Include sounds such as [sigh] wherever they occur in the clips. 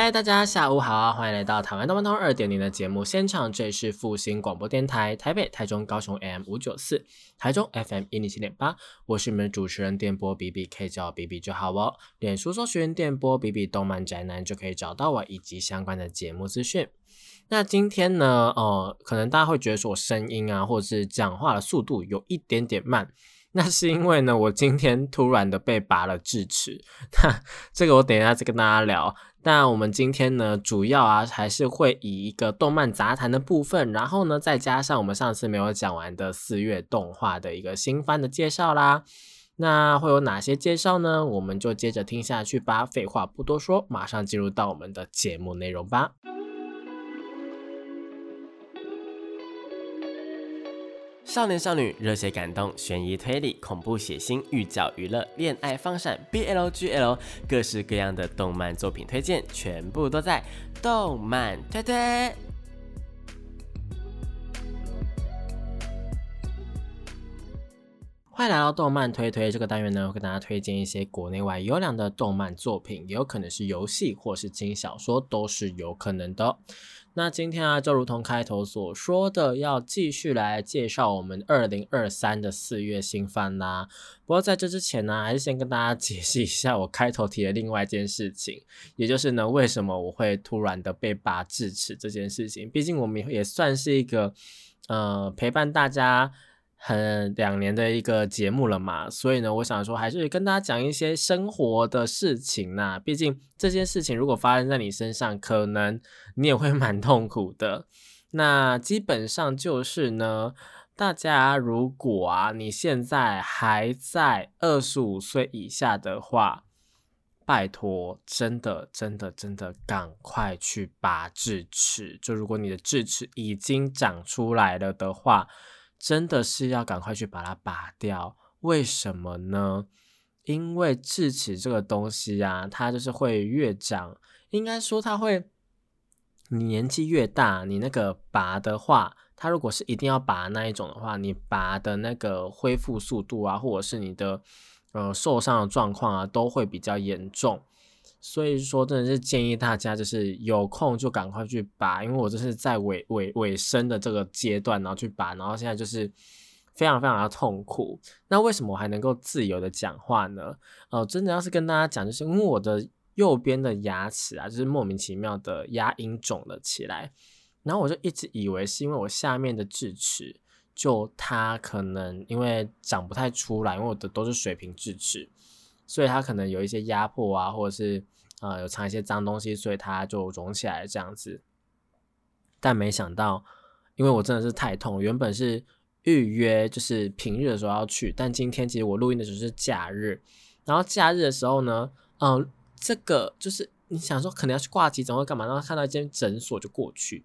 嗨，大家下午好！欢迎来到台湾动漫通二点零的节目现场，这里是复兴广播电台台北、台中、高雄 M 五九四，台中 FM 一零七点八，我是你们的主持人电波 B B，可以叫我 B B 就好哦。脸书搜寻电波 B B 动漫宅男就可以找到我以及相关的节目资讯。那今天呢，呃，可能大家会觉得说我声音啊，或者是讲话的速度有一点点慢。那是因为呢，我今天突然的被拔了智齿，那 [laughs] 这个我等一下再跟大家聊。那我们今天呢，主要啊还是会以一个动漫杂谈的部分，然后呢再加上我们上次没有讲完的四月动画的一个新番的介绍啦。那会有哪些介绍呢？我们就接着听下去吧。废话不多说，马上进入到我们的节目内容吧。少年少女、热血感动、悬疑推理、恐怖血腥、寓教娱乐、恋爱放闪、BLGL，各式各样的动漫作品推荐，全部都在动漫推推。欢迎来到动漫推推这个单元呢，会跟大家推荐一些国内外优良的动漫作品，也有可能是游戏或是轻小说，都是有可能的。那今天啊，就如同开头所说的，要继续来介绍我们二零二三的四月新番啦。不过在这之前呢，还是先跟大家解释一下我开头提的另外一件事情，也就是呢，为什么我会突然的被拔智齿这件事情。毕竟我们也算是一个呃陪伴大家。很两年的一个节目了嘛，所以呢，我想说还是跟大家讲一些生活的事情呐。毕竟这件事情如果发生在你身上，可能你也会 [laughs] 蛮痛苦的。那基本上就是呢，大家如果啊你现在还在二十五岁以下的话，拜托，真的真的真的赶快去拔智齿。就如果你的智齿已经长出来了的话。真的是要赶快去把它拔掉，为什么呢？因为智齿这个东西啊，它就是会越长，应该说它会，你年纪越大，你那个拔的话，它如果是一定要拔那一种的话，你拔的那个恢复速度啊，或者是你的呃受伤的状况啊，都会比较严重。所以说，真的是建议大家，就是有空就赶快去拔，因为我这是在尾尾尾声的这个阶段，然后去拔，然后现在就是非常非常的痛苦。那为什么我还能够自由的讲话呢？呃，真的要是跟大家讲，就是因为我的右边的牙齿啊，就是莫名其妙的牙龈肿了起来，然后我就一直以为是因为我下面的智齿，就它可能因为长不太出来，因为我的都是水平智齿。所以它可能有一些压迫啊，或者是啊有藏一些脏东西，所以它就肿起来这样子。但没想到，因为我真的是太痛，原本是预约就是平日的时候要去，但今天其实我录音的时候是假日。然后假日的时候呢，嗯，这个就是你想说可能要去挂急诊或干嘛，然后看到一间诊所就过去。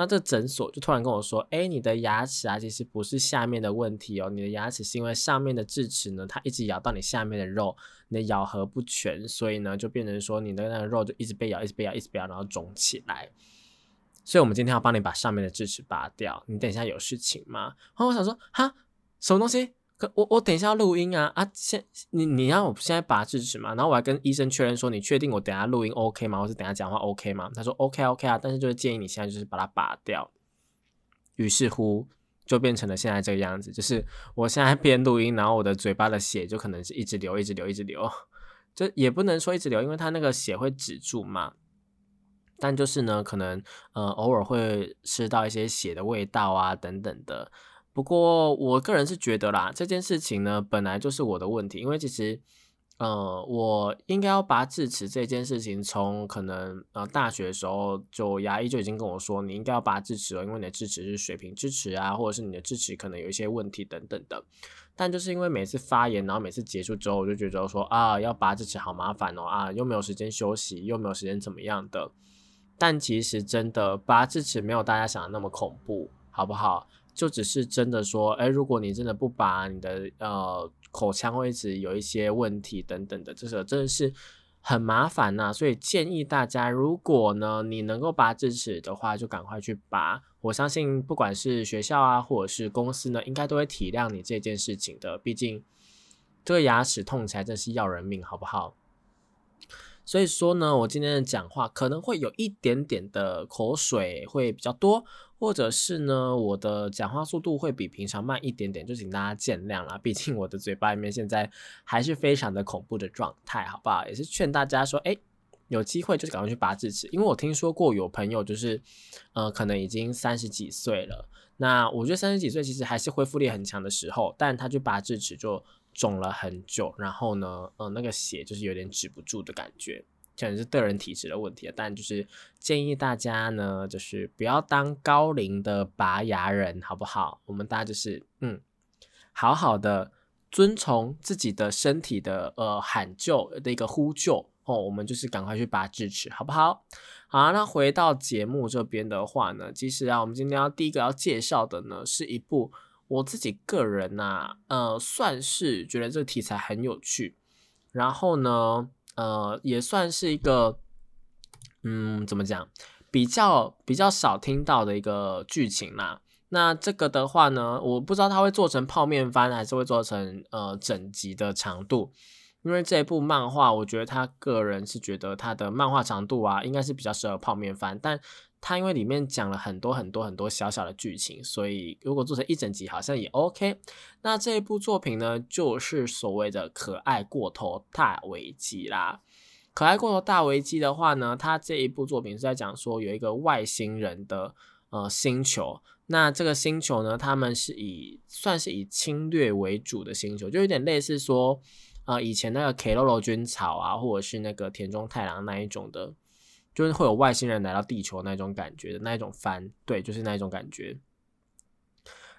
那这诊所就突然跟我说：“哎，你的牙齿啊，其实不是下面的问题哦，你的牙齿是因为上面的智齿呢，它一直咬到你下面的肉，你的咬合不全，所以呢，就变成说你的那个肉就一直被咬，一直被咬，一直被咬，然后肿起来。所以我们今天要帮你把上面的智齿拔掉。你等一下有事情吗？然后我想说，哈，什么东西？”可我我等一下要录音啊啊！现你你让我现在拔智齿嘛？然后我还跟医生确认说，你确定我等下录音 OK 吗？或是等下讲话 OK 吗？他说 OK OK 啊，但是就是建议你现在就是把它拔掉。于是乎就变成了现在这个样子，就是我现在边录音，然后我的嘴巴的血就可能是一直流，一直流，一直流。就也不能说一直流，因为它那个血会止住嘛。但就是呢，可能呃偶尔会吃到一些血的味道啊等等的。不过，我个人是觉得啦，这件事情呢，本来就是我的问题，因为其实，呃，我应该要拔智齿这件事情，从可能呃大学的时候，就牙医就已经跟我说，你应该要拔智齿了，因为你的智齿是水平智齿啊，或者是你的智齿可能有一些问题等等的。但就是因为每次发炎，然后每次结束之后，我就觉得说啊，要拔智齿好麻烦哦，啊，又没有时间休息，又没有时间怎么样的。但其实真的拔智齿没有大家想的那么恐怖。好不好？就只是真的说，哎，如果你真的不拔，你的呃口腔会一直有一些问题等等的，这个真的是很麻烦呐。所以建议大家，如果呢你能够拔智齿的话，就赶快去拔。我相信不管是学校啊，或者是公司呢，应该都会体谅你这件事情的。毕竟这个牙齿痛起来真是要人命，好不好？所以说呢，我今天的讲话可能会有一点点的口水会比较多。或者是呢，我的讲话速度会比平常慢一点点，就请大家见谅啦。毕竟我的嘴巴里面现在还是非常的恐怖的状态，好不好？也是劝大家说，哎，有机会就是赶快去拔智齿，因为我听说过有朋友就是，呃，可能已经三十几岁了。那我觉得三十几岁其实还是恢复力很强的时候，但他去拔智齿就肿了很久，然后呢，呃，那个血就是有点止不住的感觉。可能是个人体质的问题，但就是建议大家呢，就是不要当高龄的拔牙人，好不好？我们大家就是嗯，好好的遵从自己的身体的呃喊救的一个呼救哦，我们就是赶快去拔智齿，好不好？好，那回到节目这边的话呢，其实啊，我们今天要第一个要介绍的呢，是一部我自己个人呐，呃，算是觉得这个题材很有趣，然后呢。呃，也算是一个，嗯，怎么讲，比较比较少听到的一个剧情啦。那这个的话呢，我不知道它会做成泡面番，还是会做成呃整集的长度。因为这部漫画，我觉得他个人是觉得他的漫画长度啊，应该是比较适合泡面番，但。它因为里面讲了很多很多很多小小的剧情，所以如果做成一整集好像也 OK。那这一部作品呢，就是所谓的可爱过头大危机啦。可爱过头大危机的话呢，它这一部作品是在讲说有一个外星人的呃星球，那这个星球呢，他们是以算是以侵略为主的星球，就有点类似说呃以前那个 K 洛罗军草啊，或者是那个田中太郎那一种的。就是会有外星人来到地球那种感觉的那一种番，对，就是那一种感觉。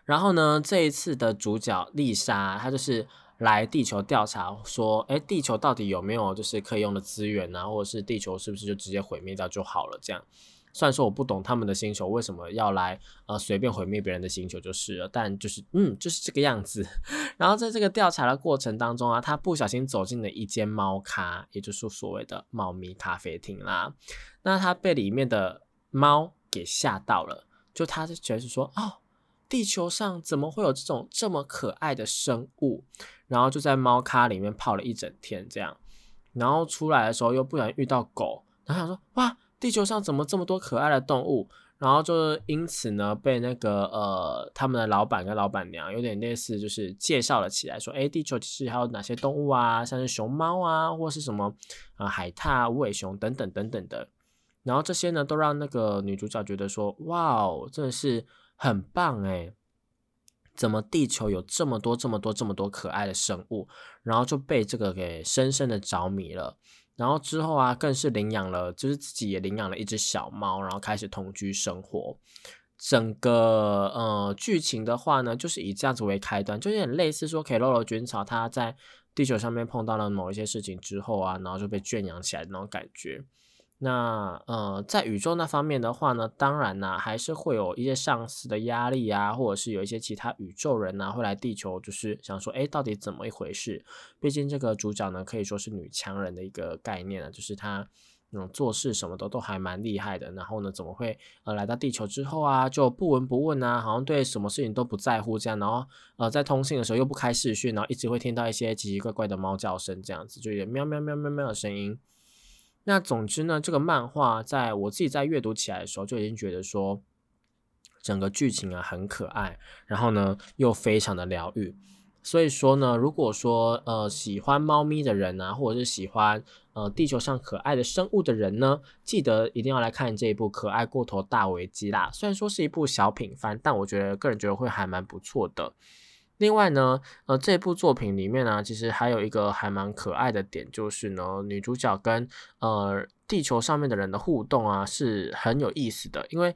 然后呢，这一次的主角丽莎，她就是来地球调查，说，哎，地球到底有没有就是可以用的资源啊，或者是地球是不是就直接毁灭掉就好了？这样。虽然说我不懂他们的星球为什么要来呃随便毁灭别人的星球就是了，但就是嗯就是这个样子。[laughs] 然后在这个调查的过程当中啊，他不小心走进了一间猫咖，也就是所谓的猫咪咖啡厅啦。那他被里面的猫给吓到了，就他就觉得说哦，地球上怎么会有这种这么可爱的生物？然后就在猫咖里面泡了一整天这样，然后出来的时候又不小心遇到狗，然后想说哇。地球上怎么这么多可爱的动物？然后就因此呢，被那个呃，他们的老板跟老板娘有点类似，就是介绍了起来，说，哎，地球其实还有哪些动物啊？像是熊猫啊，或是什么呃海獭、无尾熊等等等等的。然后这些呢，都让那个女主角觉得说，哇哦，真的是很棒诶怎么地球有这么多、这么多、这么多可爱的生物？然后就被这个给深深的着迷了。然后之后啊，更是领养了，就是自己也领养了一只小猫，然后开始同居生活。整个呃剧情的话呢，就是以这样子为开端，就有点类似说 K 洛罗军草他在地球上面碰到了某一些事情之后啊，然后就被圈养起来那种感觉。那呃，在宇宙那方面的话呢，当然呢，还是会有一些上司的压力啊，或者是有一些其他宇宙人呐，会来地球，就是想说，哎，到底怎么一回事？毕竟这个主角呢，可以说是女强人的一个概念啊，就是她那种做事什么的都还蛮厉害的。然后呢，怎么会呃来到地球之后啊，就不闻不问啊，好像对什么事情都不在乎这样。然后呃，在通信的时候又不开视讯，然后一直会听到一些奇奇怪怪的猫叫声，这样子就有喵喵喵喵喵的声音。那总之呢，这个漫画在我自己在阅读起来的时候，就已经觉得说，整个剧情啊很可爱，然后呢又非常的疗愈。所以说呢，如果说呃喜欢猫咪的人啊，或者是喜欢呃地球上可爱的生物的人呢，记得一定要来看这一部《可爱过头大危机》啦。虽然说是一部小品番，但我觉得个人觉得会还蛮不错的。另外呢，呃，这部作品里面呢，其实还有一个还蛮可爱的点，就是呢，女主角跟呃地球上面的人的互动啊，是很有意思的。因为，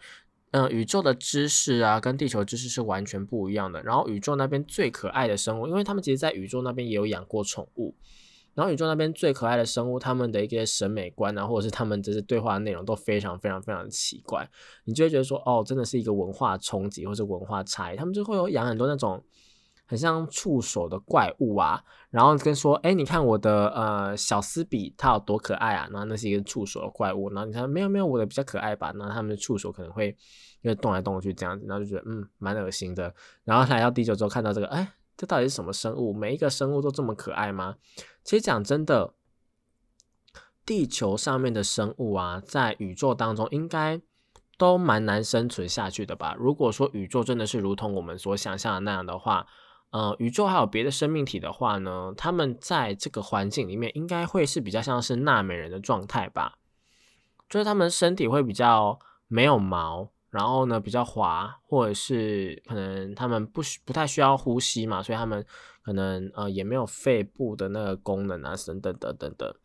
呃，宇宙的知识啊，跟地球知识是完全不一样的。然后，宇宙那边最可爱的生物，因为他们其实在宇宙那边也有养过宠物。然后宇宙那边最可爱的生物，他们的一些审美观啊，或者是他们就是对话内容都非常非常非常奇怪，你就会觉得说，哦，真的是一个文化冲击或者文化差异。他们就会有养很多那种很像触手的怪物啊，然后跟说，哎，你看我的呃小斯比它有多可爱啊，然后那是一个触手的怪物，然后你看没有没有我的比较可爱吧，然后他们的触手可能会因为动来动去这样子，然后就觉得嗯蛮恶心的。然后来到地球之后看到这个，哎。这到底是什么生物？每一个生物都这么可爱吗？其实讲真的，地球上面的生物啊，在宇宙当中应该都蛮难生存下去的吧？如果说宇宙真的是如同我们所想象的那样的话，呃，宇宙还有别的生命体的话呢，他们在这个环境里面应该会是比较像是纳美人的状态吧？就是他们身体会比较没有毛。然后呢，比较滑，或者是可能他们不需不太需要呼吸嘛，所以他们可能呃也没有肺部的那个功能啊，等等等等等。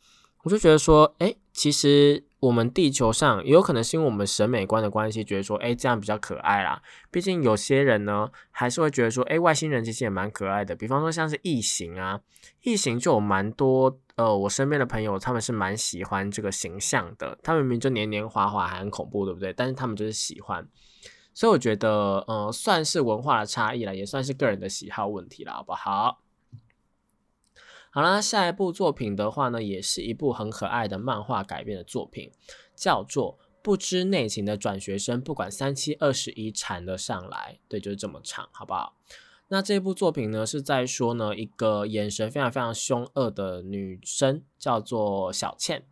我就觉得说，哎，其实我们地球上也有可能是因为我们审美观的关系，觉得说，哎，这样比较可爱啦。毕竟有些人呢，还是会觉得说，哎，外星人其实也蛮可爱的。比方说像是异形啊，异形就有蛮多。呃，我身边的朋友他们是蛮喜欢这个形象的，他们明明就黏黏滑滑，还很恐怖，对不对？但是他们就是喜欢，所以我觉得，呃，算是文化的差异啦，也算是个人的喜好问题了，好不好？好啦，下一部作品的话呢，也是一部很可爱的漫画改编的作品，叫做《不知内情的转学生》，不管三七二十一缠了上来，对，就是这么长，好不好？那这部作品呢，是在说呢，一个眼神非常非常凶恶的女生，叫做小倩。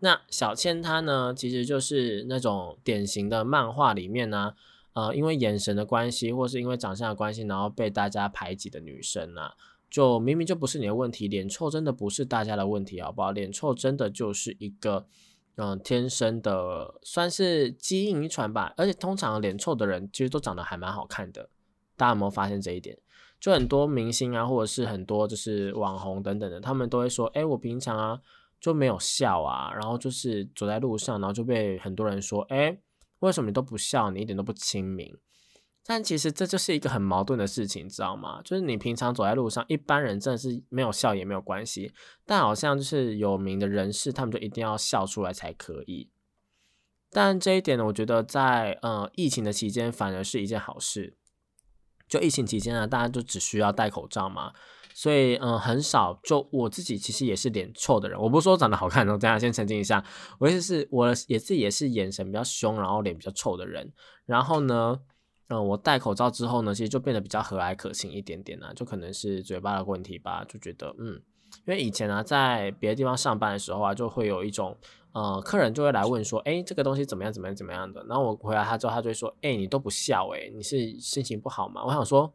那小倩她呢，其实就是那种典型的漫画里面呢，呃，因为眼神的关系，或是因为长相的关系，然后被大家排挤的女生啊，就明明就不是你的问题，脸臭真的不是大家的问题，好不好？脸臭真的就是一个，嗯，天生的，算是基因遗传吧。而且通常脸臭的人，其实都长得还蛮好看的。大家有没有发现这一点？就很多明星啊，或者是很多就是网红等等的，他们都会说：“哎，我平常啊就没有笑啊，然后就是走在路上，然后就被很多人说：‘哎，为什么你都不笑？你一点都不亲民。’但其实这就是一个很矛盾的事情，知道吗？就是你平常走在路上，一般人真的是没有笑也没有关系，但好像就是有名的人士，他们就一定要笑出来才可以。但这一点呢，我觉得在呃疫情的期间，反而是一件好事。”就疫情期间呢，大家就只需要戴口罩嘛，所以嗯，很少。就我自己其实也是脸臭的人，我不是说长得好看哦，大家先澄清一下，我意思是我也是也是眼神比较凶，然后脸比较臭的人。然后呢，嗯，我戴口罩之后呢，其实就变得比较和蔼可亲一点点啊，就可能是嘴巴的问题吧，就觉得嗯，因为以前啊，在别的地方上班的时候啊，就会有一种。呃，客人就会来问说，哎，这个东西怎么样？怎么样？怎么样的？然后我回答他之后，他就会说，哎，你都不笑，哎，你是心情不好吗？我想说，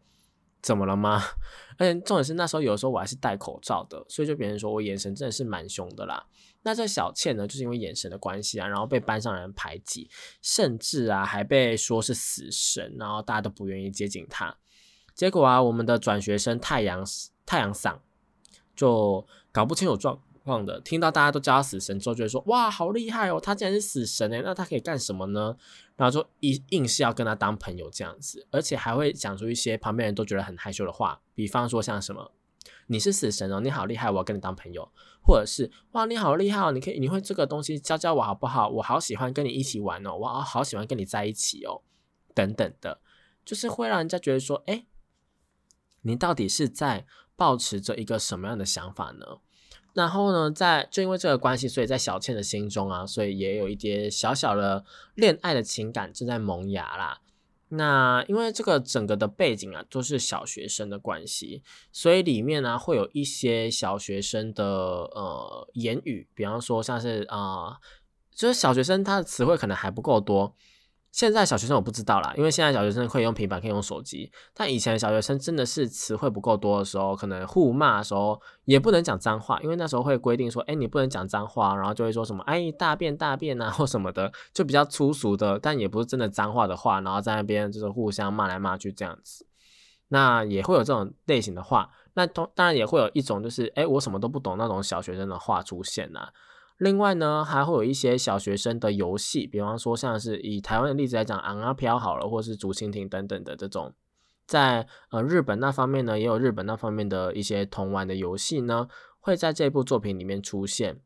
怎么了吗？[laughs] 而且重点是那时候有的时候我还是戴口罩的，所以就别人说我眼神真的是蛮凶的啦。那这小倩呢，就是因为眼神的关系啊，然后被班上人排挤，甚至啊还被说是死神，然后大家都不愿意接近她。结果啊，我们的转学生太阳太阳嗓就搞不清楚状。况的，听到大家都叫他死神之后，就会说哇，好厉害哦，他竟然是死神诶，那他可以干什么呢？然后就硬硬是要跟他当朋友这样子，而且还会讲出一些旁边人都觉得很害羞的话，比方说像什么，你是死神哦，你好厉害，我要跟你当朋友，或者是哇，你好厉害哦，你可以你会这个东西教教我好不好？我好喜欢跟你一起玩哦，哇，好喜欢跟你在一起哦，等等的，就是会让人家觉得说，哎，你到底是在保持着一个什么样的想法呢？然后呢，在就因为这个关系，所以在小倩的心中啊，所以也有一点小小的恋爱的情感正在萌芽啦。那因为这个整个的背景啊，都是小学生的关系，所以里面呢会有一些小学生的呃言语，比方说像是啊，就是小学生他的词汇可能还不够多。现在小学生我不知道啦，因为现在小学生可以用平板，可以用手机。但以前小学生真的是词汇不够多的时候，可能互骂的时候也不能讲脏话，因为那时候会规定说，哎，你不能讲脏话，然后就会说什么，哎，大便大便啊或什么的，就比较粗俗的，但也不是真的脏话的话，然后在那边就是互相骂来骂去这样子。那也会有这种类型的话，那当当然也会有一种就是，哎，我什么都不懂那种小学生的话出现呐。另外呢，还会有一些小学生的游戏，比方说像是以台湾的例子来讲，昂啊飘好了，或是竹蜻蜓等等的这种，在呃日本那方面呢，也有日本那方面的一些童玩的游戏呢，会在这部作品里面出现。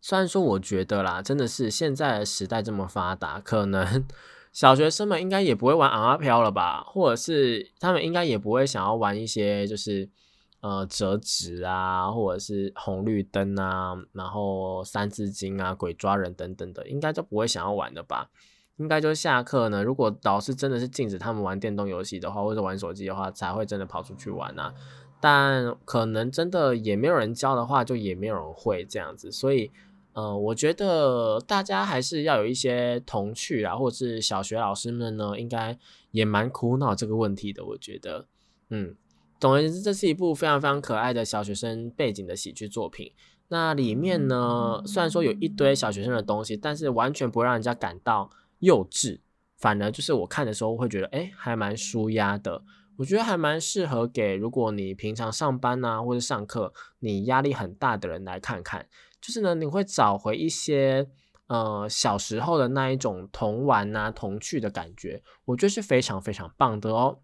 虽然说，我觉得啦，真的是现在的时代这么发达，可能 [laughs] 小学生们应该也不会玩昂阿飘了吧，或者是他们应该也不会想要玩一些就是呃折纸啊，或者是红绿灯啊，然后三字经啊、鬼抓人等等的，应该就不会想要玩的吧。应该就下课呢，如果老师真的是禁止他们玩电动游戏的话，或者玩手机的话，才会真的跑出去玩啊。但可能真的也没有人教的话，就也没有人会这样子，所以。呃，我觉得大家还是要有一些童趣啊，或者是小学老师们呢，应该也蛮苦恼这个问题的。我觉得，嗯，总而言之，这是一部非常非常可爱的小学生背景的喜剧作品。那里面呢，虽然说有一堆小学生的东西，但是完全不会让人家感到幼稚，反而就是我看的时候会觉得，哎，还蛮舒压的。我觉得还蛮适合给如果你平常上班啊，或者上课你压力很大的人来看看。就是呢，你会找回一些呃小时候的那一种童玩啊、童趣的感觉，我觉得是非常非常棒的哦。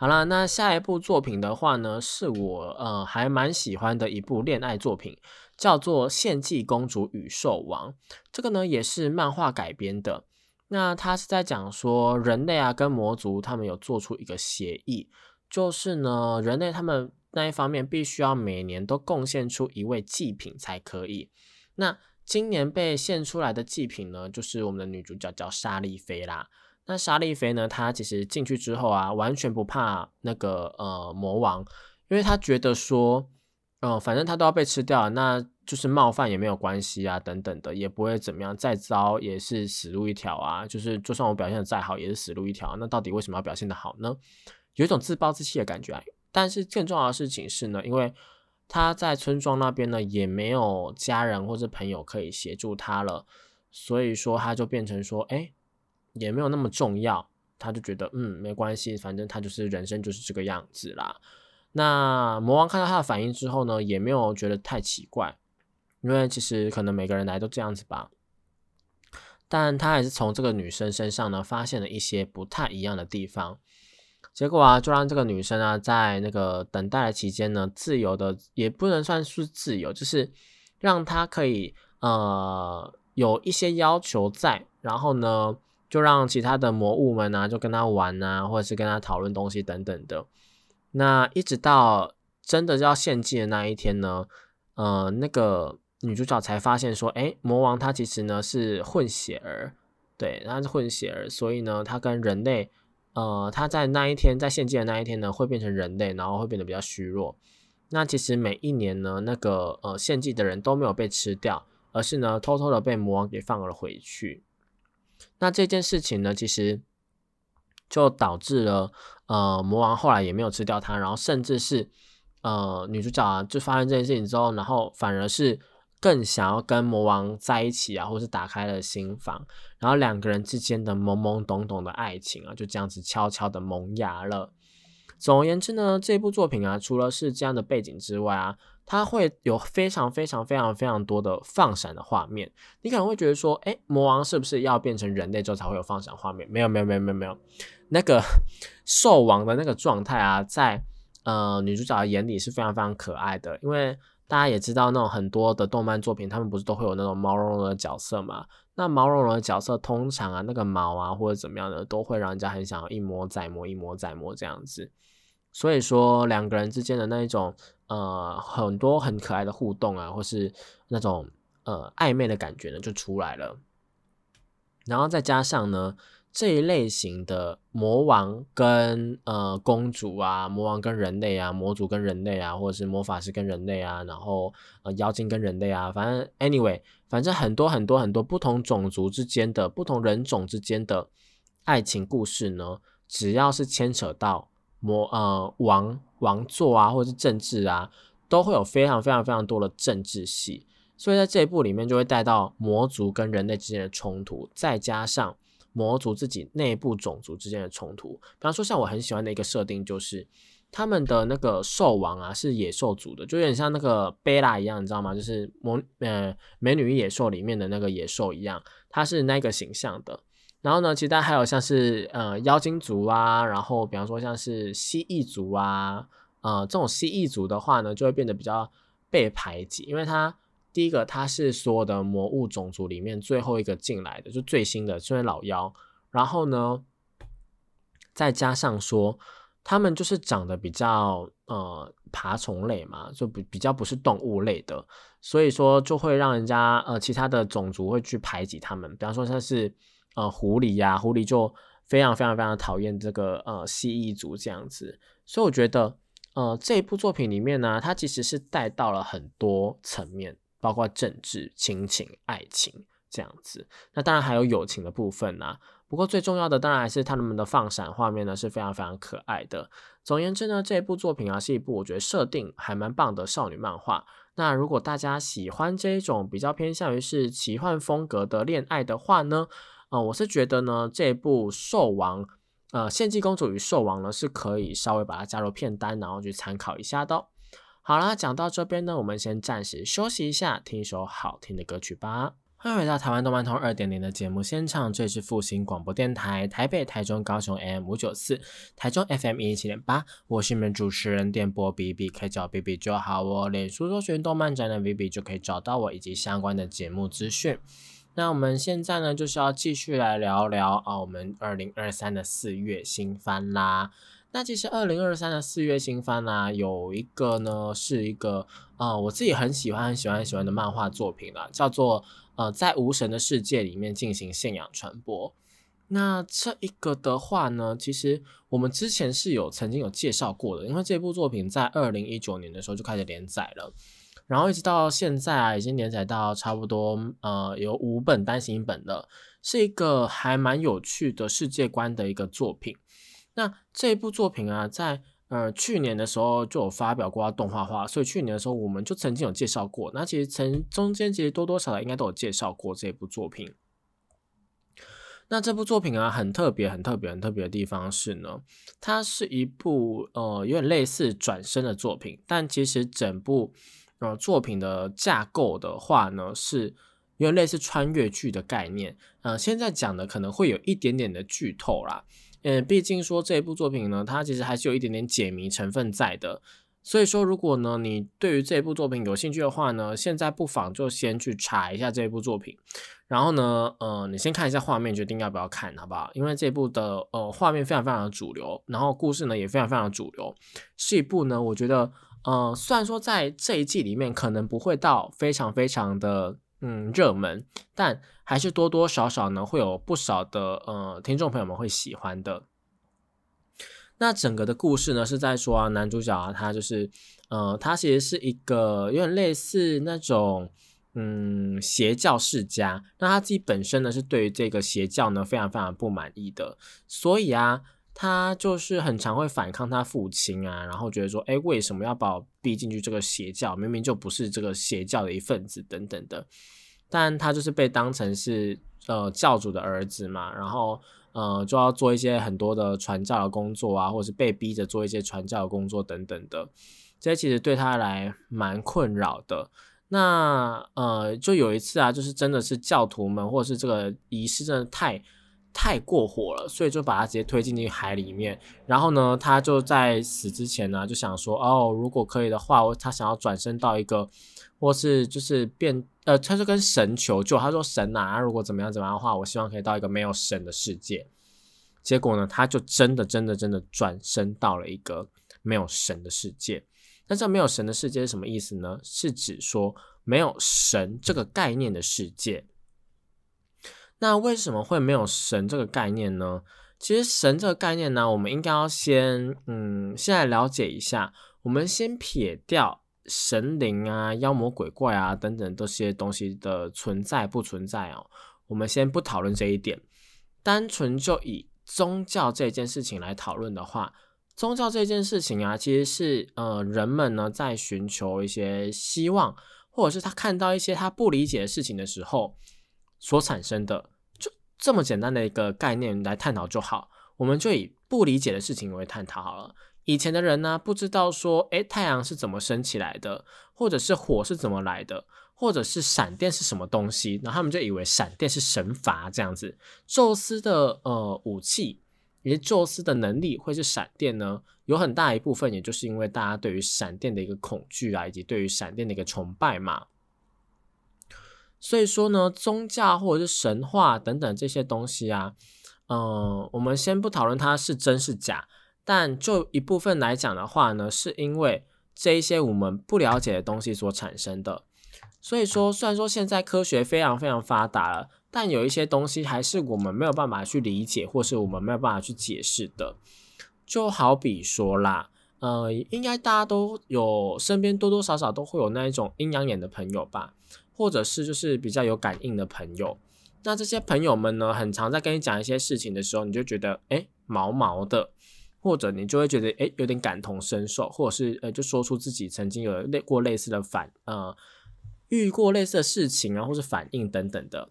好了，那下一部作品的话呢，是我呃还蛮喜欢的一部恋爱作品，叫做《献祭公主与兽王》。这个呢也是漫画改编的。那它是在讲说人类啊跟魔族他们有做出一个协议，就是呢人类他们。那一方面必须要每年都贡献出一位祭品才可以。那今年被献出来的祭品呢，就是我们的女主角叫沙利菲啦。那沙利菲呢，她其实进去之后啊，完全不怕那个呃魔王，因为她觉得说，呃，反正她都要被吃掉，那就是冒犯也没有关系啊，等等的，也不会怎么样，再糟也是死路一条啊。就是就算我表现的再好，也是死路一条。那到底为什么要表现的好呢？有一种自暴自弃的感觉啊。但是更重要的事情是呢，因为他在村庄那边呢也没有家人或者朋友可以协助他了，所以说他就变成说，哎，也没有那么重要，他就觉得嗯没关系，反正他就是人生就是这个样子啦。那魔王看到他的反应之后呢，也没有觉得太奇怪，因为其实可能每个人来都这样子吧，但他还是从这个女生身上呢发现了一些不太一样的地方。结果啊，就让这个女生啊，在那个等待的期间呢，自由的也不能算是自由，就是让她可以呃有一些要求在，然后呢，就让其他的魔物们啊，就跟他玩啊，或者是跟他讨论东西等等的。那一直到真的要献祭的那一天呢，呃，那个女主角才发现说，哎，魔王他其实呢是混血儿，对，他是混血儿，所以呢，他跟人类。呃，他在那一天，在献祭的那一天呢，会变成人类，然后会变得比较虚弱。那其实每一年呢，那个呃献祭的人都没有被吃掉，而是呢偷偷的被魔王给放了回去。那这件事情呢，其实就导致了呃魔王后来也没有吃掉他，然后甚至是呃女主角啊，就发生这件事情之后，然后反而是。更想要跟魔王在一起啊，或是打开了心房，然后两个人之间的懵懵懂懂的爱情啊，就这样子悄悄的萌芽了。总而言之呢，这部作品啊，除了是这样的背景之外啊，它会有非常非常非常非常多的放闪的画面。你可能会觉得说，哎，魔王是不是要变成人类之后才会有放闪画面？没有没有没有没有没有，那个 [laughs] 兽王的那个状态啊，在呃女主角的眼里是非常非常可爱的，因为。大家也知道，那种很多的动漫作品，他们不是都会有那种毛茸茸的角色嘛？那毛茸茸的角色，通常啊，那个毛啊或者怎么样的，都会让人家很想要一摸再摸，一摸再摸这样子。所以说，两个人之间的那一种呃很多很可爱的互动啊，或是那种呃暧昧的感觉呢，就出来了。然后再加上呢。这一类型的魔王跟呃公主啊，魔王跟人类啊，魔族跟人类啊，或者是魔法师跟人类啊，然后呃妖精跟人类啊，反正 anyway，反正很多很多很多不同种族之间的不同人种之间的爱情故事呢，只要是牵扯到魔呃王王座啊，或者是政治啊，都会有非常非常非常多的政治戏，所以在这一部里面就会带到魔族跟人类之间的冲突，再加上。魔族自己内部种族之间的冲突，比方说像我很喜欢的一个设定，就是他们的那个兽王啊是野兽族的，就有点像那个贝拉一样，你知道吗？就是魔呃美女与野兽里面的那个野兽一样，它是那个形象的。然后呢，其他还有像是呃妖精族啊，然后比方说像是蜥蜴族啊，呃这种蜥蜴族的话呢，就会变得比较被排挤，因为它第一个它是所有的魔物种族里面最后一个进来的，就最新的，虽然老妖，然后呢，再加上说他们就是长得比较呃爬虫类嘛，就比比较不是动物类的，所以说就会让人家呃其他的种族会去排挤他们，比方说像是呃狐狸呀，狐狸就非常非常非常讨厌这个呃蜥蜴族这样子，所以我觉得呃这一部作品里面呢，它其实是带到了很多层面，包括政治、亲情、爱情这样子，那当然还有友情的部分呐。不过最重要的当然还是他们的放闪画面呢，是非常非常可爱的。总而言之呢，这一部作品啊是一部我觉得设定还蛮棒的少女漫画。那如果大家喜欢这一种比较偏向于是奇幻风格的恋爱的话呢，呃，我是觉得呢这部《兽王》呃《献祭公主与兽王》呢是可以稍微把它加入片单，然后去参考一下的。好啦，讲到这边呢，我们先暂时休息一下，听一首好听的歌曲吧。欢迎回到台湾动漫通二点零的节目现场，这里是复兴广播电台台北、台中、高雄 M 五九四，台中 FM 一七点八，我是你们主持人电波 B B，可以叫 B B 就好哦。脸书搜寻动漫宅的 B B 就可以找到我以及相关的节目资讯。那我们现在呢，就是要继续来聊聊啊，我们二零二三的四月新番啦。那其实二零二三的四月新番呢，有一个呢是一个呃我自己很喜欢很喜欢很喜欢的漫画作品啦，叫做呃在无神的世界里面进行信仰传播。那这一个的话呢，其实我们之前是有曾经有介绍过的，因为这部作品在二零一九年的时候就开始连载了，然后一直到现在啊，已经连载到差不多呃有五本单行本了，是一个还蛮有趣的世界观的一个作品。那这部作品啊，在呃去年的时候就有发表过动画化，所以去年的时候我们就曾经有介绍过。那其实曾中间其实多多少少应该都有介绍过这部作品。那这部作品啊，很特别、很特别、很特别的地方是呢，它是一部呃有点类似转身的作品，但其实整部呃作品的架构的话呢，是有点类似穿越剧的概念。呃，现在讲的可能会有一点点的剧透啦。嗯，毕竟说这部作品呢，它其实还是有一点点解谜成分在的。所以说，如果呢你对于这部作品有兴趣的话呢，现在不妨就先去查一下这部作品，然后呢，呃，你先看一下画面，决定要不要看好不好？因为这部的呃画面非常非常的主流，然后故事呢也非常非常的主流，是一部呢我觉得呃虽然说在这一季里面可能不会到非常非常的。嗯，热门，但还是多多少少呢，会有不少的呃听众朋友们会喜欢的。那整个的故事呢，是在说啊，男主角啊，他就是呃，他其实是一个有点类似那种嗯邪教世家，那他自己本身呢，是对于这个邪教呢非常非常不满意的，所以啊。他就是很常会反抗他父亲啊，然后觉得说，哎，为什么要把我逼进去这个邪教？明明就不是这个邪教的一份子，等等的。但他就是被当成是呃教主的儿子嘛，然后呃就要做一些很多的传教的工作啊，或者是被逼着做一些传教的工作等等的。这些其实对他来蛮困扰的。那呃就有一次啊，就是真的是教徒们或者是这个仪式真的太。太过火了，所以就把他直接推进去海里面。然后呢，他就在死之前呢，就想说，哦，如果可以的话，他想要转身到一个，或是就是变，呃，他就跟神求救。他说，神啊，如果怎么样怎么样的话，我希望可以到一个没有神的世界。结果呢，他就真的真的真的转身到了一个没有神的世界。那这没有神的世界是什么意思呢？是指说没有神这个概念的世界。那为什么会没有神这个概念呢？其实神这个概念呢，我们应该要先嗯，先来了解一下。我们先撇掉神灵啊、妖魔鬼怪啊等等这些东西的存在不存在哦。我们先不讨论这一点，单纯就以宗教这件事情来讨论的话，宗教这件事情啊，其实是呃人们呢在寻求一些希望，或者是他看到一些他不理解的事情的时候。所产生的就这么简单的一个概念来探讨就好，我们就以不理解的事情为探讨好了。以前的人呢，不知道说，诶，太阳是怎么升起来的，或者是火是怎么来的，或者是闪电是什么东西，然后他们就以为闪电是神罚这样子。宙斯的呃武器，以及宙斯的能力会是闪电呢？有很大一部分，也就是因为大家对于闪电的一个恐惧啊，以及对于闪电的一个崇拜嘛。所以说呢，宗教或者是神话等等这些东西啊，嗯，我们先不讨论它是真是假，但就一部分来讲的话呢，是因为这一些我们不了解的东西所产生的。所以说，虽然说现在科学非常非常发达了，但有一些东西还是我们没有办法去理解，或是我们没有办法去解释的。就好比说啦，呃，应该大家都有身边多多少少都会有那一种阴阳眼的朋友吧。或者是就是比较有感应的朋友，那这些朋友们呢，很常在跟你讲一些事情的时候，你就觉得哎毛毛的，或者你就会觉得哎有点感同身受，或者是呃就说出自己曾经有类过类似的反呃遇过类似的事情啊，或是反应等等的，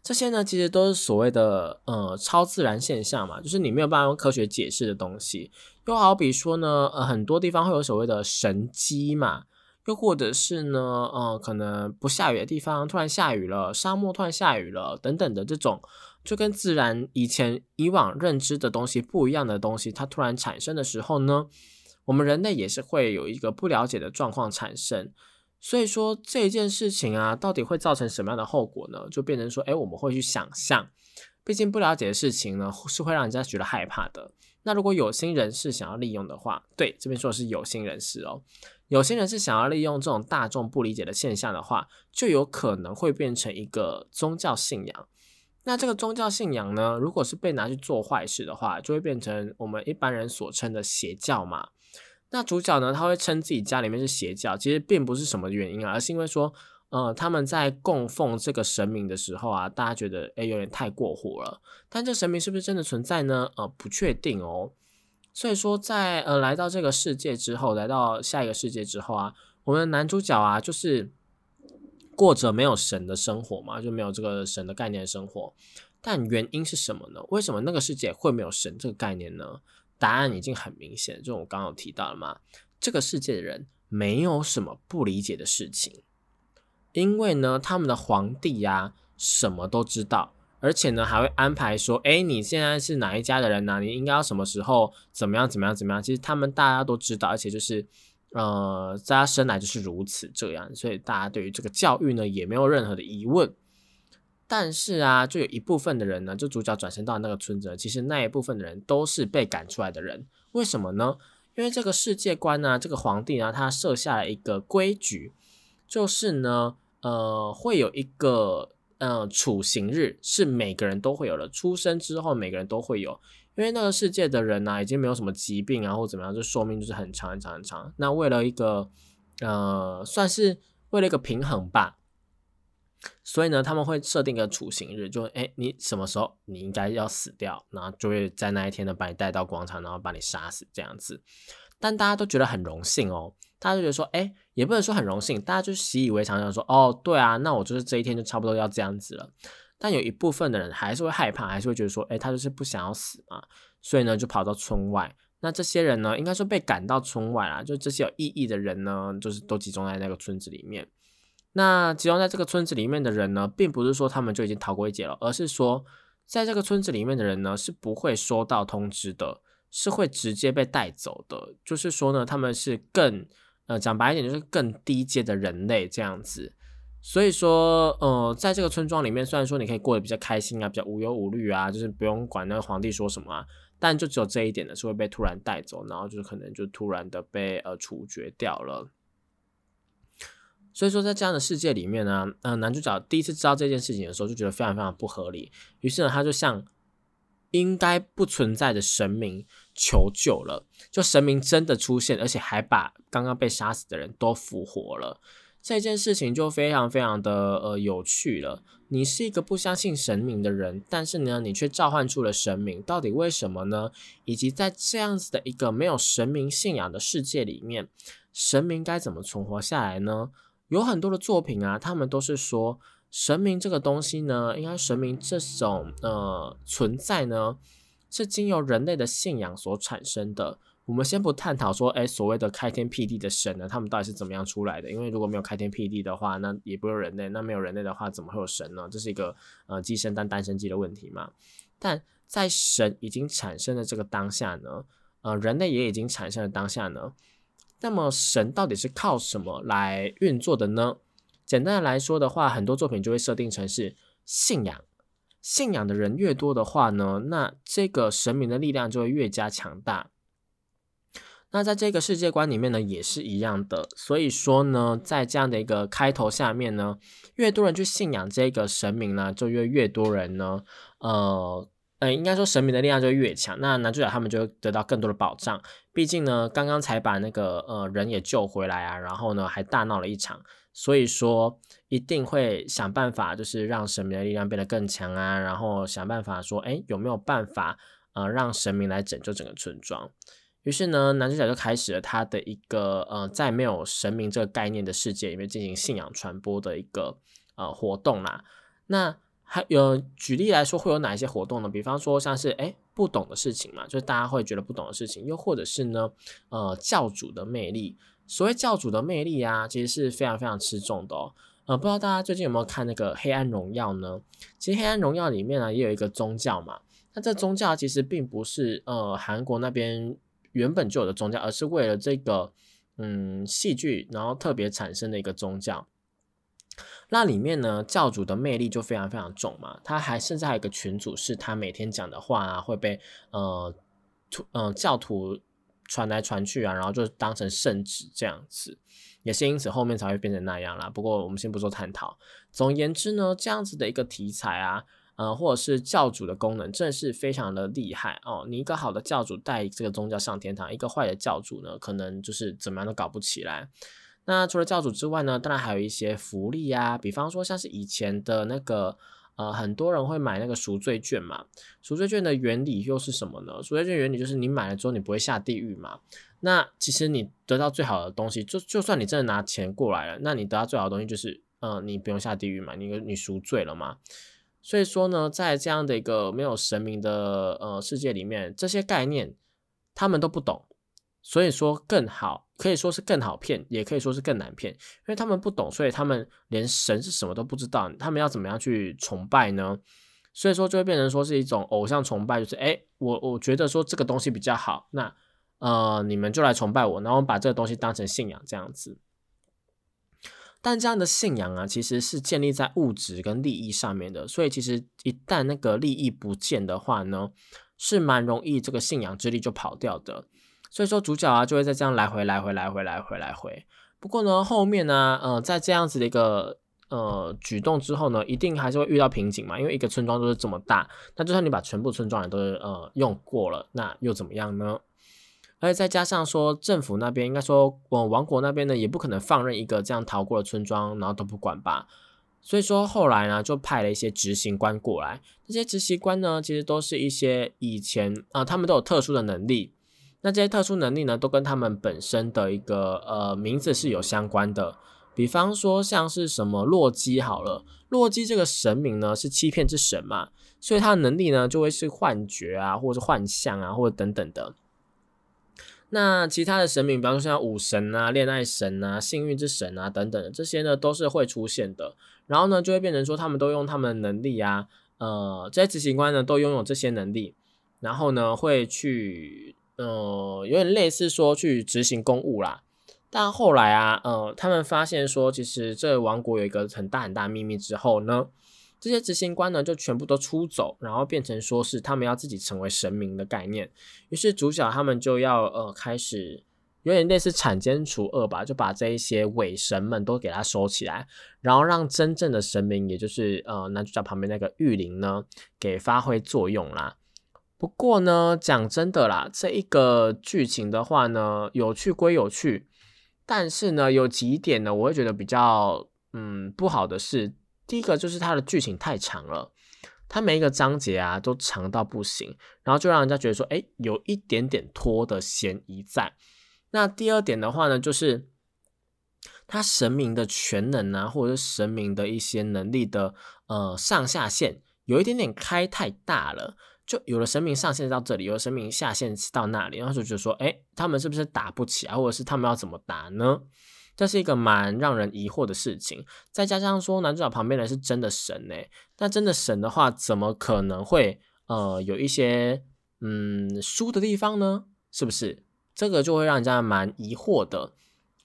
这些呢其实都是所谓的呃超自然现象嘛，就是你没有办法用科学解释的东西，又好比说呢呃很多地方会有所谓的神机嘛。又或者是呢，呃，可能不下雨的地方突然下雨了，沙漠突然下雨了，等等的这种，就跟自然以前以往认知的东西不一样的东西，它突然产生的时候呢，我们人类也是会有一个不了解的状况产生。所以说这件事情啊，到底会造成什么样的后果呢？就变成说，哎，我们会去想象，毕竟不了解的事情呢，是会让人家觉得害怕的。那如果有心人士想要利用的话，对，这边说的是有心人士哦。有心人是想要利用这种大众不理解的现象的话，就有可能会变成一个宗教信仰。那这个宗教信仰呢，如果是被拿去做坏事的话，就会变成我们一般人所称的邪教嘛。那主角呢，他会称自己家里面是邪教，其实并不是什么原因啊，而是因为说，呃，他们在供奉这个神明的时候啊，大家觉得诶有点太过火了。但这神明是不是真的存在呢？呃，不确定哦。所以说，在呃来到这个世界之后，来到下一个世界之后啊，我们的男主角啊，就是过着没有神的生活嘛，就没有这个神的概念生活。但原因是什么呢？为什么那个世界会没有神这个概念呢？答案已经很明显，就我刚刚有提到了嘛，这个世界的人没有什么不理解的事情，因为呢，他们的皇帝呀，什么都知道。而且呢，还会安排说，哎，你现在是哪一家的人呢？你应该要什么时候怎么样怎么样怎么样？其实他们大家都知道，而且就是，呃，在他生来就是如此这样，所以大家对于这个教育呢也没有任何的疑问。但是啊，就有一部分的人呢，就主角转身到那个村子，其实那一部分的人都是被赶出来的人。为什么呢？因为这个世界观呢，这个皇帝呢，他设下了一个规矩，就是呢，呃，会有一个。嗯，处刑日是每个人都会有的，出生之后每个人都会有，因为那个世界的人呢，已经没有什么疾病啊或怎么样，就寿命就是很长很长很长。那为了一个呃，算是为了一个平衡吧，所以呢，他们会设定一个处刑日，就哎，你什么时候你应该要死掉，然后就会在那一天呢把你带到广场，然后把你杀死这样子。但大家都觉得很荣幸哦。大家就觉得说，哎，也不能说很荣幸，大家就习以为常，想说，哦，对啊，那我就是这一天就差不多要这样子了。但有一部分的人还是会害怕，还是会觉得说，哎，他就是不想要死嘛，所以呢，就跑到村外。那这些人呢，应该说被赶到村外啦，就这些有意义的人呢，就是都集中在那个村子里面。那集中在这个村子里面的人呢，并不是说他们就已经逃过一劫了，而是说，在这个村子里面的人呢，是不会收到通知的，是会直接被带走的。就是说呢，他们是更。呃，讲白一点就是更低阶的人类这样子，所以说，呃，在这个村庄里面，虽然说你可以过得比较开心啊，比较无忧无虑啊，就是不用管那个皇帝说什么啊，但就只有这一点呢，是会被突然带走，然后就是可能就突然的被呃处决掉了。所以说，在这样的世界里面呢，呃，男主角第一次知道这件事情的时候，就觉得非常非常不合理，于是呢，他就向应该不存在的神明。求救了，就神明真的出现，而且还把刚刚被杀死的人都复活了。这件事情就非常非常的呃有趣了。你是一个不相信神明的人，但是呢，你却召唤出了神明，到底为什么呢？以及在这样子的一个没有神明信仰的世界里面，神明该怎么存活下来呢？有很多的作品啊，他们都是说神明这个东西呢，应该神明这种呃存在呢。是经由人类的信仰所产生的。我们先不探讨说，哎，所谓的开天辟地的神呢，他们到底是怎么样出来的？因为如果没有开天辟地的话，那也不有人类。那没有人类的话，怎么会有神呢？这是一个呃鸡生蛋，蛋生鸡的问题嘛。但在神已经产生的这个当下呢，呃，人类也已经产生了当下呢，那么神到底是靠什么来运作的呢？简单的来说的话，很多作品就会设定成是信仰，信仰的人越多的话呢，那这个神明的力量就会越加强大。那在这个世界观里面呢，也是一样的。所以说呢，在这样的一个开头下面呢，越多人去信仰这个神明呢，就越越多人呢，呃，呃，应该说神明的力量就越强。那男主角他们就得到更多的保障。毕竟呢，刚刚才把那个呃人也救回来啊，然后呢还大闹了一场，所以说一定会想办法，就是让神明的力量变得更强啊，然后想办法说，哎，有没有办法呃让神明来拯救整个村庄？于是呢，男主角就开始了他的一个呃，在没有神明这个概念的世界里面进行信仰传播的一个呃活动啦。那还有举例来说，会有哪一些活动呢？比方说像是哎不懂的事情嘛，就是大家会觉得不懂的事情，又或者是呢呃教主的魅力。所谓教主的魅力啊，其实是非常非常吃重的哦。呃，不知道大家最近有没有看那个《黑暗荣耀》呢？其实《黑暗荣耀》里面呢也有一个宗教嘛。那这宗教其实并不是呃韩国那边。原本就有的宗教，而是为了这个嗯戏剧，然后特别产生的一个宗教。那里面呢，教主的魅力就非常非常重嘛。他还甚至还有一个群主，是他每天讲的话啊，会被呃徒嗯教徒传来传去啊，然后就当成圣旨这样子。也是因此后面才会变成那样啦。不过我们先不做探讨。总而言之呢，这样子的一个题材啊。呃，或者是教主的功能，真是非常的厉害哦。你一个好的教主带这个宗教上天堂，一个坏的教主呢，可能就是怎么样都搞不起来。那除了教主之外呢，当然还有一些福利啊，比方说像是以前的那个，呃，很多人会买那个赎罪券嘛。赎罪券的原理又是什么呢？赎罪券原理就是你买了之后你不会下地狱嘛。那其实你得到最好的东西，就就算你真的拿钱过来了，那你得到最好的东西就是，呃，你不用下地狱嘛，你你赎罪了嘛。所以说呢，在这样的一个没有神明的呃世界里面，这些概念他们都不懂，所以说更好，可以说是更好骗，也可以说是更难骗，因为他们不懂，所以他们连神是什么都不知道，他们要怎么样去崇拜呢？所以说就会变成说是一种偶像崇拜，就是哎，我我觉得说这个东西比较好，那呃你们就来崇拜我，然后把这个东西当成信仰这样子。但这样的信仰啊，其实是建立在物质跟利益上面的，所以其实一旦那个利益不见的话呢，是蛮容易这个信仰之力就跑掉的。所以说主角啊就会在这样来回来回来回来回来回。不过呢，后面呢，呃，在这样子的一个呃举动之后呢，一定还是会遇到瓶颈嘛，因为一个村庄都是这么大，那就算你把全部村庄人都呃用过了，那又怎么样呢？而且再加上说，政府那边应该说，我王国那边呢，也不可能放任一个这样逃过的村庄，然后都不管吧。所以说后来呢，就派了一些执行官过来。这些执行官呢，其实都是一些以前啊，他们都有特殊的能力。那这些特殊能力呢，都跟他们本身的一个呃名字是有相关的。比方说像是什么洛基好了，洛基这个神明呢是欺骗之神嘛，所以他的能力呢就会是幻觉啊，或者是幻象啊，或者等等的。那其他的神明，比方说像武神啊、恋爱神啊、幸运之神啊等等的，这些呢都是会出现的。然后呢，就会变成说他们都用他们的能力啊，呃，这些执行官呢都拥有这些能力，然后呢会去，呃，有点类似说去执行公务啦。但后来啊，呃，他们发现说，其实这王国有一个很大很大秘密之后呢。这些执行官呢，就全部都出走，然后变成说是他们要自己成为神明的概念。于是主角他们就要呃开始有点类似铲奸除恶吧，就把这一些伪神们都给他收起来，然后让真正的神明，也就是呃男主角旁边那个玉灵呢，给发挥作用啦。不过呢，讲真的啦，这一个剧情的话呢，有趣归有趣，但是呢，有几点呢，我会觉得比较嗯不好的是。第一个就是它的剧情太长了，它每一个章节啊都长到不行，然后就让人家觉得说，哎，有一点点拖的嫌疑在。那第二点的话呢，就是他神明的全能啊，或者是神明的一些能力的呃上下限，有一点点开太大了。就有了神明上线到这里，有的神明下线到那里，然后就觉得说，哎，他们是不是打不起啊，或者是他们要怎么打呢？这是一个蛮让人疑惑的事情，再加上说男主角旁边的是真的神呢，那真的神的话，怎么可能会呃有一些嗯输的地方呢？是不是？这个就会让人家蛮疑惑的。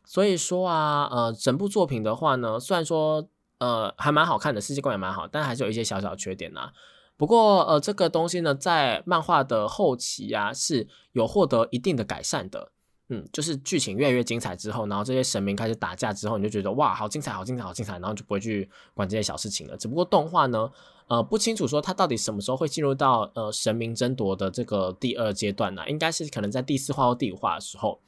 所以说啊，呃，整部作品的话呢，虽然说呃还蛮好看的，世界观也蛮好，但还是有一些小小缺点呐。不过呃，这个东西呢，在漫画的后期啊，是有获得一定的改善的。嗯，就是剧情越来越精彩之后，然后这些神明开始打架之后，你就觉得哇，好精彩，好精彩，好精彩，然后就不会去管这些小事情了。只不过动画呢，呃，不清楚说它到底什么时候会进入到呃神明争夺的这个第二阶段呢？应该是可能在第四话或第五话的时候。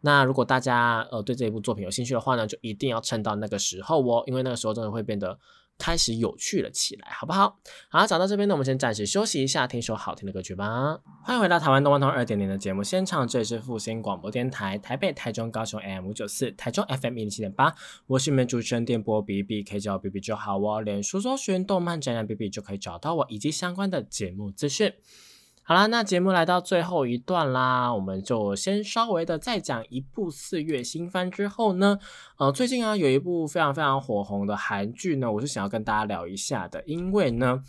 那如果大家呃对这一部作品有兴趣的话呢，就一定要撑到那个时候哦，因为那个时候真的会变得。开始有趣了起来，好不好？好，讲到这边呢，我们先暂时休息一下，听首好听的歌曲吧。欢迎回到台湾动漫通二点零的节目现场，这里是复兴广播电台台北、台中、高雄 AM 五九四，台中 FM 一零七点八，我是你们主持人电波 B B，可以叫我 B B 就好哦。脸书搜寻动漫宅男 B B 就可以找到我以及相关的节目资讯。好啦，那节目来到最后一段啦，我们就先稍微的再讲一部四月新番之后呢，呃，最近啊有一部非常非常火红的韩剧呢，我是想要跟大家聊一下的，因为呢，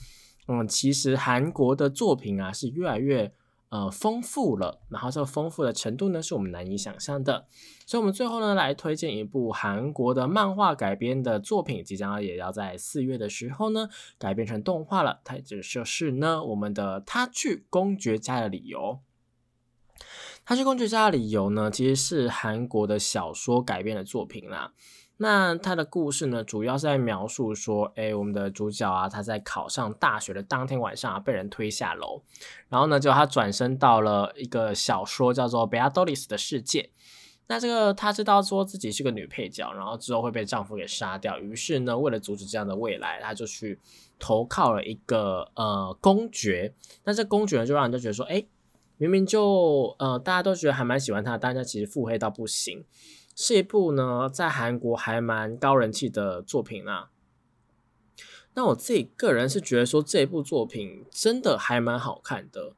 嗯，其实韩国的作品啊是越来越。呃，丰富了，然后这个丰富的程度呢，是我们难以想象的。所以，我们最后呢，来推荐一部韩国的漫画改编的作品，即将也要在四月的时候呢，改编成动画了。它就是呢，我们的《他去公爵家的理由》。他去公爵家的理由呢，其实是韩国的小说改编的作品啦。那他的故事呢，主要是在描述说，哎，我们的主角啊，他在考上大学的当天晚上啊，被人推下楼，然后呢，就他转身到了一个小说叫做《贝亚多丽斯》的世界。那这个他知道说自己是个女配角，然后之后会被丈夫给杀掉，于是呢，为了阻止这样的未来，他就去投靠了一个呃公爵。那这公爵呢，就让人就觉得说，哎，明明就呃大家都觉得还蛮喜欢他，但他其实腹黑到不行。是一部呢，在韩国还蛮高人气的作品啦。那我自己个人是觉得说，这部作品真的还蛮好看的。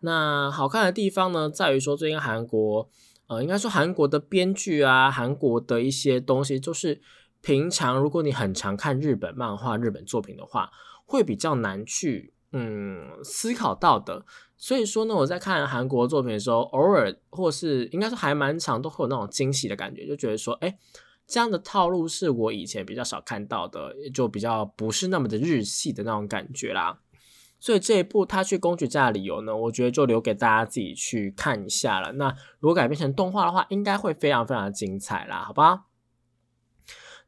那好看的地方呢，在于说，最近韩国，呃，应该说韩国的编剧啊，韩国的一些东西，就是平常如果你很常看日本漫画、日本作品的话，会比较难去。嗯，思考到的，所以说呢，我在看韩国作品的时候，偶尔或是应该说还蛮长，都会有那种惊喜的感觉，就觉得说，哎，这样的套路是我以前比较少看到的，就比较不是那么的日系的那种感觉啦。所以这一部他去公爵家的理由呢，我觉得就留给大家自己去看一下了。那如果改编成动画的话，应该会非常非常精彩啦，好吧？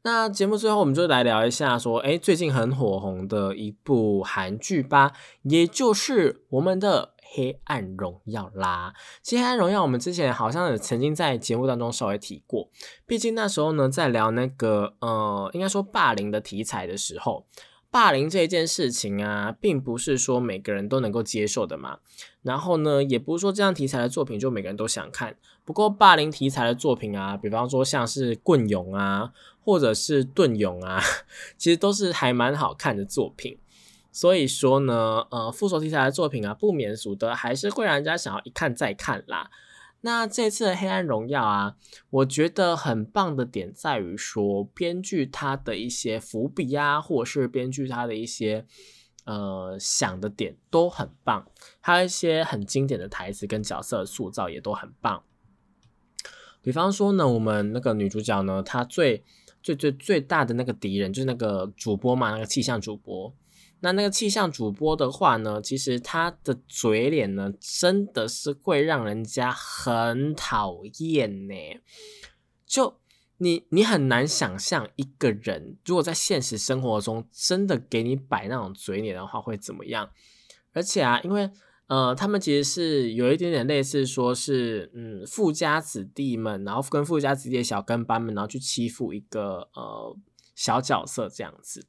那节目最后，我们就来聊一下，说，哎，最近很火红的一部韩剧吧，也就是我们的《黑暗荣耀》啦。其实《黑暗荣耀》我们之前好像也曾经在节目当中稍微提过，毕竟那时候呢，在聊那个，呃，应该说霸凌的题材的时候。霸凌这一件事情啊，并不是说每个人都能够接受的嘛。然后呢，也不是说这样题材的作品就每个人都想看。不过霸凌题材的作品啊，比方说像是棍勇啊，或者是盾勇啊，[laughs] 其实都是还蛮好看的作品。所以说呢，呃，复仇题材的作品啊，不免俗的还是会让人家想要一看再看啦。那这次的《黑暗荣耀》啊，我觉得很棒的点在于说，编剧他的一些伏笔啊，或者是编剧他的一些呃想的点都很棒，还有一些很经典的台词跟角色塑造也都很棒。比方说呢，我们那个女主角呢，她最最最最大的那个敌人就是那个主播嘛，那个气象主播。那那个气象主播的话呢，其实他的嘴脸呢，真的是会让人家很讨厌呢。就你你很难想象一个人如果在现实生活中真的给你摆那种嘴脸的话会怎么样。而且啊，因为呃，他们其实是有一点点类似，说是嗯，富家子弟们，然后跟富家子弟的小跟班们，然后去欺负一个呃小角色这样子。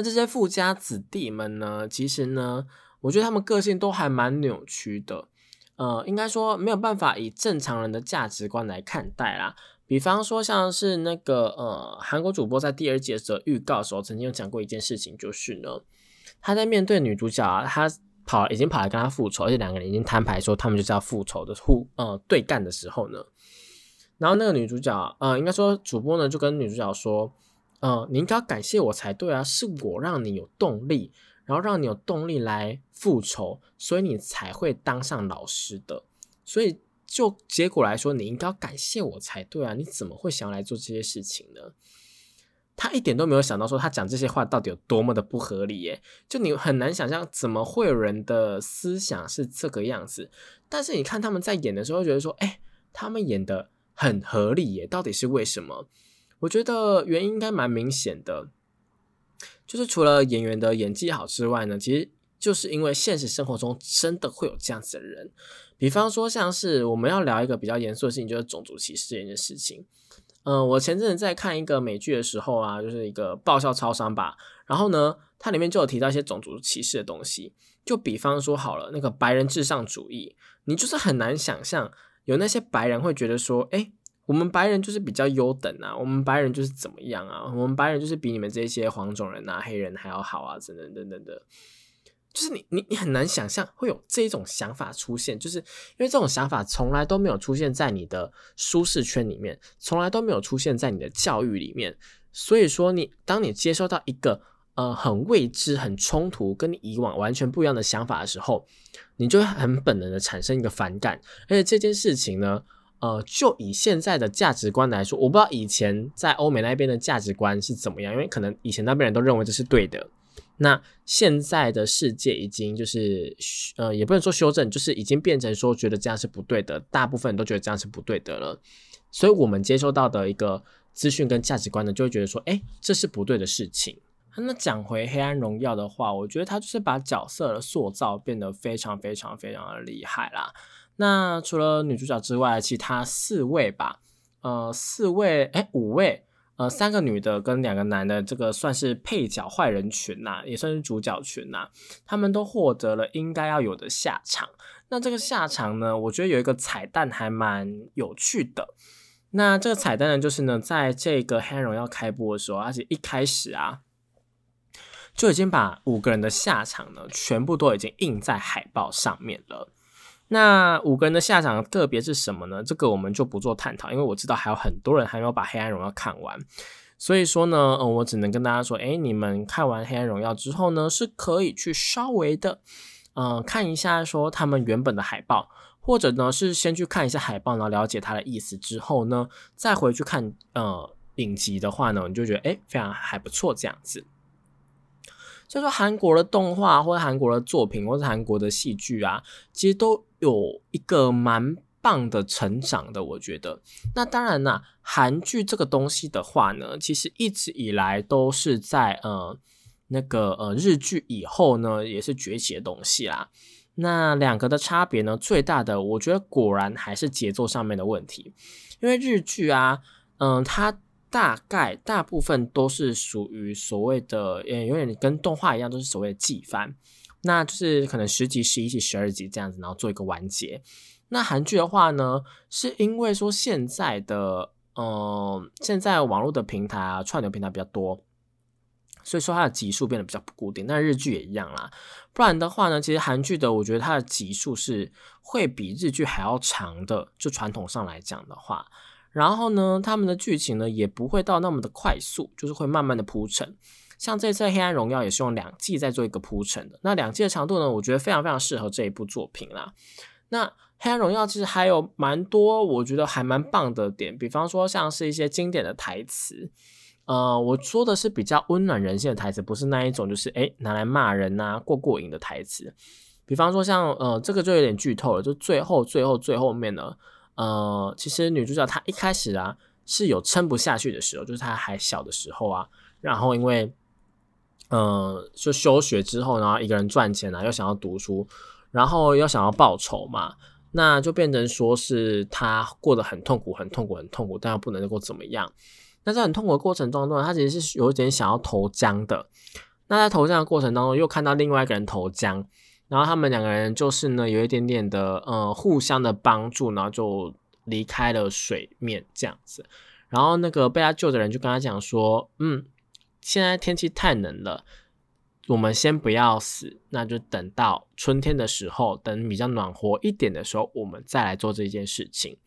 那这些富家子弟们呢？其实呢，我觉得他们个性都还蛮扭曲的。呃，应该说没有办法以正常人的价值观来看待啦。比方说，像是那个呃，韩国主播在第二季的预告的时候，曾经有讲过一件事情，就是呢，他在面对女主角啊，他跑已经跑来跟他复仇，而且两个人已经摊牌说他们就是要复仇的互呃对干的时候呢，然后那个女主角呃，应该说主播呢就跟女主角说。嗯，你应该感谢我才对啊，是我让你有动力，然后让你有动力来复仇，所以你才会当上老师的。所以就结果来说，你应该要感谢我才对啊！你怎么会想要来做这些事情呢？他一点都没有想到说他讲这些话到底有多么的不合理耶！就你很难想象怎么会有人的思想是这个样子。但是你看他们在演的时候，觉得说，哎，他们演的很合理耶，到底是为什么？我觉得原因应该蛮明显的，就是除了演员的演技好之外呢，其实就是因为现实生活中真的会有这样子的人。比方说，像是我们要聊一个比较严肃的事情，就是种族歧视这件事情。嗯，我前阵子在看一个美剧的时候啊，就是一个爆笑超商吧。然后呢，它里面就有提到一些种族歧视的东西。就比方说好了，那个白人至上主义，你就是很难想象有那些白人会觉得说，哎，我们白人就是比较优等啊，我们白人就是怎么样啊，我们白人就是比你们这些黄种人啊、黑人还要好啊，等等等等的。就是你你你很难想象会有这种想法出现，就是因为这种想法从来都没有出现在你的舒适圈里面，从来都没有出现在你的教育里面。所以说，你当你接收到一个呃很未知、很冲突、跟你以往完全不一样的想法的时候，你就会很本能的产生一个反感。而且这件事情呢，呃，就以现在的价值观来说，我不知道以前在欧美那边的价值观是怎么样，因为可能以前那边人都认为这是对的。那现在的世界已经就是，呃，也不能说修正，就是已经变成说觉得这样是不对的，大部分人都觉得这样是不对的了。所以，我们接收到的一个资讯跟价值观呢，就会觉得说，哎，这是不对的事情。那讲回《黑暗荣耀》的话，我觉得他就是把角色的塑造变得非常非常非常的厉害啦。那除了女主角之外，其他四位吧，呃，四位，哎，五位。呃，三个女的跟两个男的，这个算是配角坏人群呐，也算是主角群呐。他们都获得了应该要有的下场。那这个下场呢，我觉得有一个彩蛋还蛮有趣的。那这个彩蛋呢，就是呢，在这个《黑荣耀》开播的时候，而且一开始啊，就已经把五个人的下场呢，全部都已经印在海报上面了。那五个人的下场特别是什么呢？这个我们就不做探讨，因为我知道还有很多人还没有把《黑暗荣耀》看完，所以说呢，嗯，我只能跟大家说，哎，你们看完《黑暗荣耀》之后呢，是可以去稍微的，嗯，看一下说他们原本的海报，或者呢是先去看一下海报，然后了解它的意思之后呢，再回去看呃影集的话呢，你就觉得哎，非常还不错这样子。就说韩国的动画或者韩国的作品或者韩国的戏剧啊，其实都有一个蛮棒的成长的，我觉得。那当然啦，韩剧这个东西的话呢，其实一直以来都是在呃那个呃日剧以后呢，也是崛起的东西啦。那两个的差别呢，最大的我觉得果然还是节奏上面的问题，因为日剧啊，嗯，它。大概大部分都是属于所谓的，呃，有点跟动画一样，都是所谓的季番，那就是可能十集、十一集、十二集这样子，然后做一个完结。那韩剧的话呢，是因为说现在的，嗯，现在网络的平台啊，串流平台比较多，所以说它的集数变得比较不固定。那日剧也一样啦，不然的话呢，其实韩剧的，我觉得它的集数是会比日剧还要长的，就传统上来讲的话。然后呢，他们的剧情呢也不会到那么的快速，就是会慢慢的铺陈。像这次《黑暗荣耀》也是用两季在做一个铺陈的。那两季的长度呢，我觉得非常非常适合这一部作品啦。那《黑暗荣耀》其实还有蛮多我觉得还蛮棒的点，比方说像是一些经典的台词。呃，我说的是比较温暖人心的台词，不是那一种就是诶拿来骂人呐过过瘾的台词。比方说像呃这个就有点剧透了，就最后最后最后面呢。呃，其实女主角她一开始啊是有撑不下去的时候，就是她还小的时候啊，然后因为，嗯，就休学之后，然后一个人赚钱啊，又想要读书，然后又想要报仇嘛，那就变成说是他过得很痛苦，很痛苦，很痛苦，但又不能够怎么样。那在很痛苦的过程当中，他其实是有点想要投江的。那在投江的过程当中，又看到另外一个人投江。然后他们两个人就是呢，有一点点的呃互相的帮助，然后就离开了水面这样子。然后那个被他救的人就跟他讲说：“嗯，现在天气太冷了，我们先不要死，那就等到春天的时候，等比较暖和一点的时候，我们再来做这件事情。”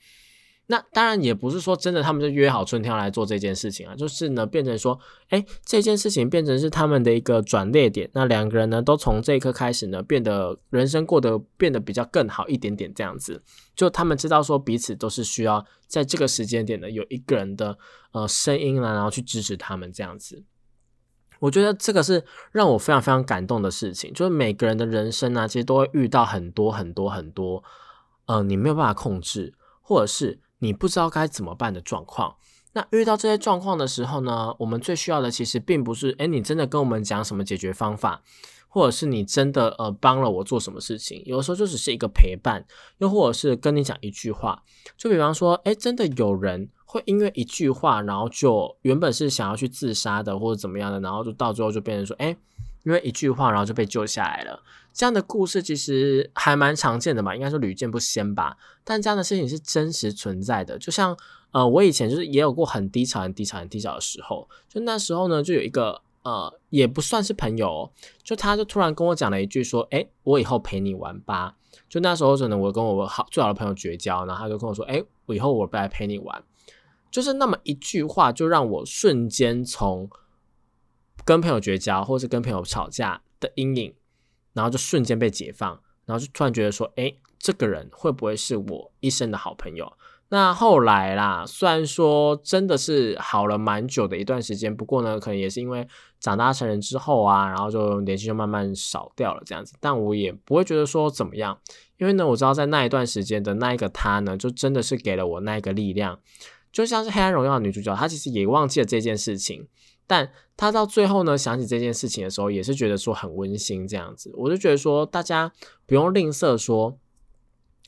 那当然也不是说真的，他们就约好春天要来做这件事情啊，就是呢，变成说，哎，这件事情变成是他们的一个转捩点。那两个人呢，都从这一刻开始呢，变得人生过得变得比较更好一点点，这样子。就他们知道说彼此都是需要在这个时间点呢，有一个人的呃声音啦，然后去支持他们这样子。我觉得这个是让我非常非常感动的事情，就是每个人的人生呢，其实都会遇到很多很多很多，呃，你没有办法控制，或者是。你不知道该怎么办的状况，那遇到这些状况的时候呢，我们最需要的其实并不是，哎，你真的跟我们讲什么解决方法，或者是你真的呃帮了我做什么事情，有的时候就只是一个陪伴，又或者是跟你讲一句话，就比方说，哎，真的有人会因为一句话，然后就原本是想要去自杀的，或者怎么样的，然后就到最后就变成说，哎。因为一句话，然后就被救下来了。这样的故事其实还蛮常见的嘛，应该说屡见不鲜吧。但这样的事情是真实存在的。就像呃，我以前就是也有过很低潮、很低潮、很低潮的时候。就那时候呢，就有一个呃，也不算是朋友，就他就突然跟我讲了一句说：“哎，我以后陪你玩吧。”就那时候可能我跟我好最好的朋友绝交，然后他就跟我说：“哎，我以后我不来陪你玩。”就是那么一句话，就让我瞬间从。跟朋友绝交，或是跟朋友吵架的阴影，然后就瞬间被解放，然后就突然觉得说，哎，这个人会不会是我一生的好朋友？那后来啦，虽然说真的是好了蛮久的一段时间，不过呢，可能也是因为长大成人之后啊，然后就联系就慢慢少掉了这样子。但我也不会觉得说怎么样，因为呢，我知道在那一段时间的那一个他呢，就真的是给了我那一个力量，就像是《黑暗荣耀》的女主角，她其实也忘记了这件事情。但她到最后呢，想起这件事情的时候，也是觉得说很温馨这样子。我就觉得说，大家不用吝啬说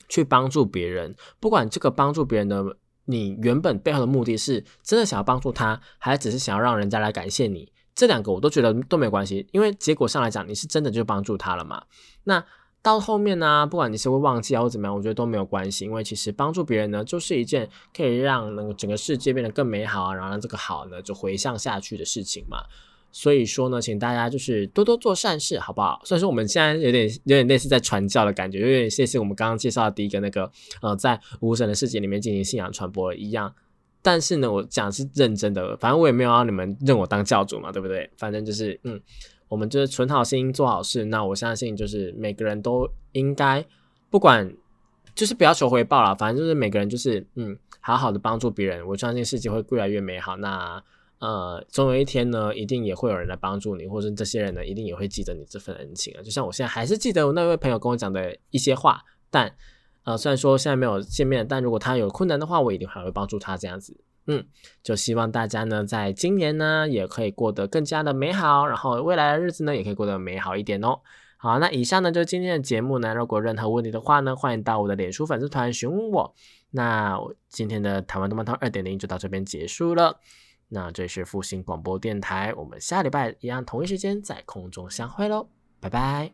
去帮助别人，不管这个帮助别人的，你原本背后的目的是真的想要帮助他，还是只是想要让人家来感谢你，这两个我都觉得都没关系，因为结果上来讲，你是真的就帮助他了嘛。那。到后面呢，不管你是会忘记啊或怎么样，我觉得都没有关系，因为其实帮助别人呢，就是一件可以让那个整个世界变得更美好啊，然后让这个好呢就回向下去的事情嘛。所以说呢，请大家就是多多做善事，好不好？虽然说我们现在有点有点类似在传教的感觉，有点类似我们刚刚介绍的第一个那个呃，在无神的世界里面进行信仰传播一样，但是呢，我讲是认真的，反正我也没有让你们认我当教主嘛，对不对？反正就是嗯。我们就是存好心做好事，那我相信就是每个人都应该不管就是不要求回报了，反正就是每个人就是嗯好好的帮助别人，我相信世界会越来越美好。那呃总有一天呢，一定也会有人来帮助你，或者这些人呢一定也会记得你这份恩情啊。就像我现在还是记得我那位朋友跟我讲的一些话，但呃虽然说现在没有见面，但如果他有困难的话，我一定还会帮助他这样子。嗯，就希望大家呢，在今年呢，也可以过得更加的美好，然后未来的日子呢，也可以过得美好一点哦。好，那以上呢就是今天的节目呢。如果任何问题的话呢，欢迎到我的脸书粉丝团询问我。那今天的台湾动漫通二点零就到这边结束了。那这是复兴广播电台，我们下礼拜一样同一时间在空中相会喽，拜拜。